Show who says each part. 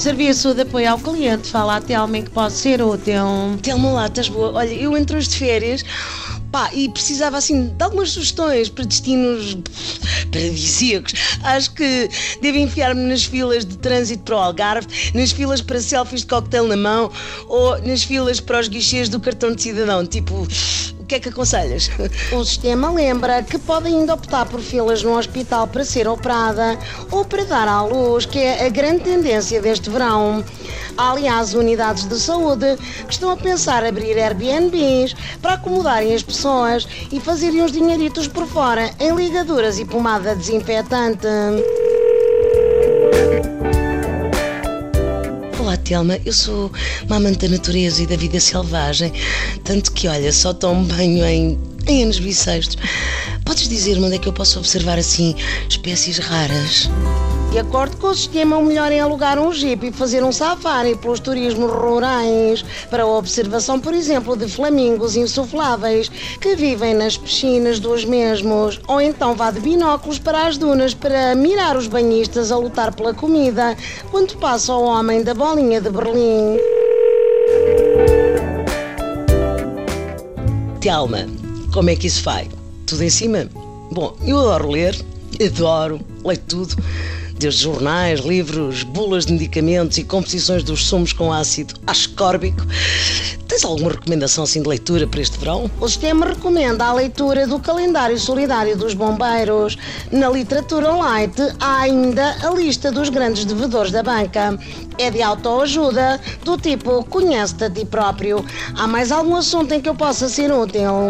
Speaker 1: serviço de apoio ao cliente. Fala até homem que pode ser útil.
Speaker 2: Telma lá, estás boa? Olha, eu entro hoje de férias pá, e precisava assim de algumas sugestões para destinos paradisíacos. Acho que devo enfiar-me nas filas de trânsito para o Algarve, nas filas para selfies de coquetel na mão ou nas filas para os guichês do cartão de cidadão. Tipo, que é que aconselhas?
Speaker 1: O sistema lembra que pode ainda optar por filas no hospital para ser operada ou para dar à luz, que é a grande tendência deste verão. Há, aliás, unidades de saúde que estão a pensar abrir Airbnbs para acomodarem as pessoas e fazerem uns dinheiritos por fora em ligaduras e pomada desinfetante.
Speaker 2: Telma. Eu sou uma amante da natureza e da vida selvagem, tanto que, olha, só tomo banho em, em anos bissextos. Podes dizer-me onde é que eu posso observar, assim, espécies raras?
Speaker 1: De acordo com o sistema, o melhor é alugar um jeep e fazer um safari pelos turismos rurais para a observação, por exemplo, de flamingos insufláveis que vivem nas piscinas dos mesmos. Ou então vá de binóculos para as dunas para mirar os banhistas a lutar pela comida quando passa o homem da bolinha de Berlim.
Speaker 2: Telma, como é que isso vai? Tudo em cima? Bom, eu adoro ler, adoro, leio tudo desde jornais, livros, bulas de medicamentos e composições dos sumos com ácido ascórbico. Tens alguma recomendação assim de leitura para este verão?
Speaker 1: O sistema recomenda a leitura do calendário solidário dos bombeiros. Na literatura light há ainda a lista dos grandes devedores da banca. É de autoajuda, do tipo conhece-te a ti próprio. Há mais algum assunto em que eu possa ser útil?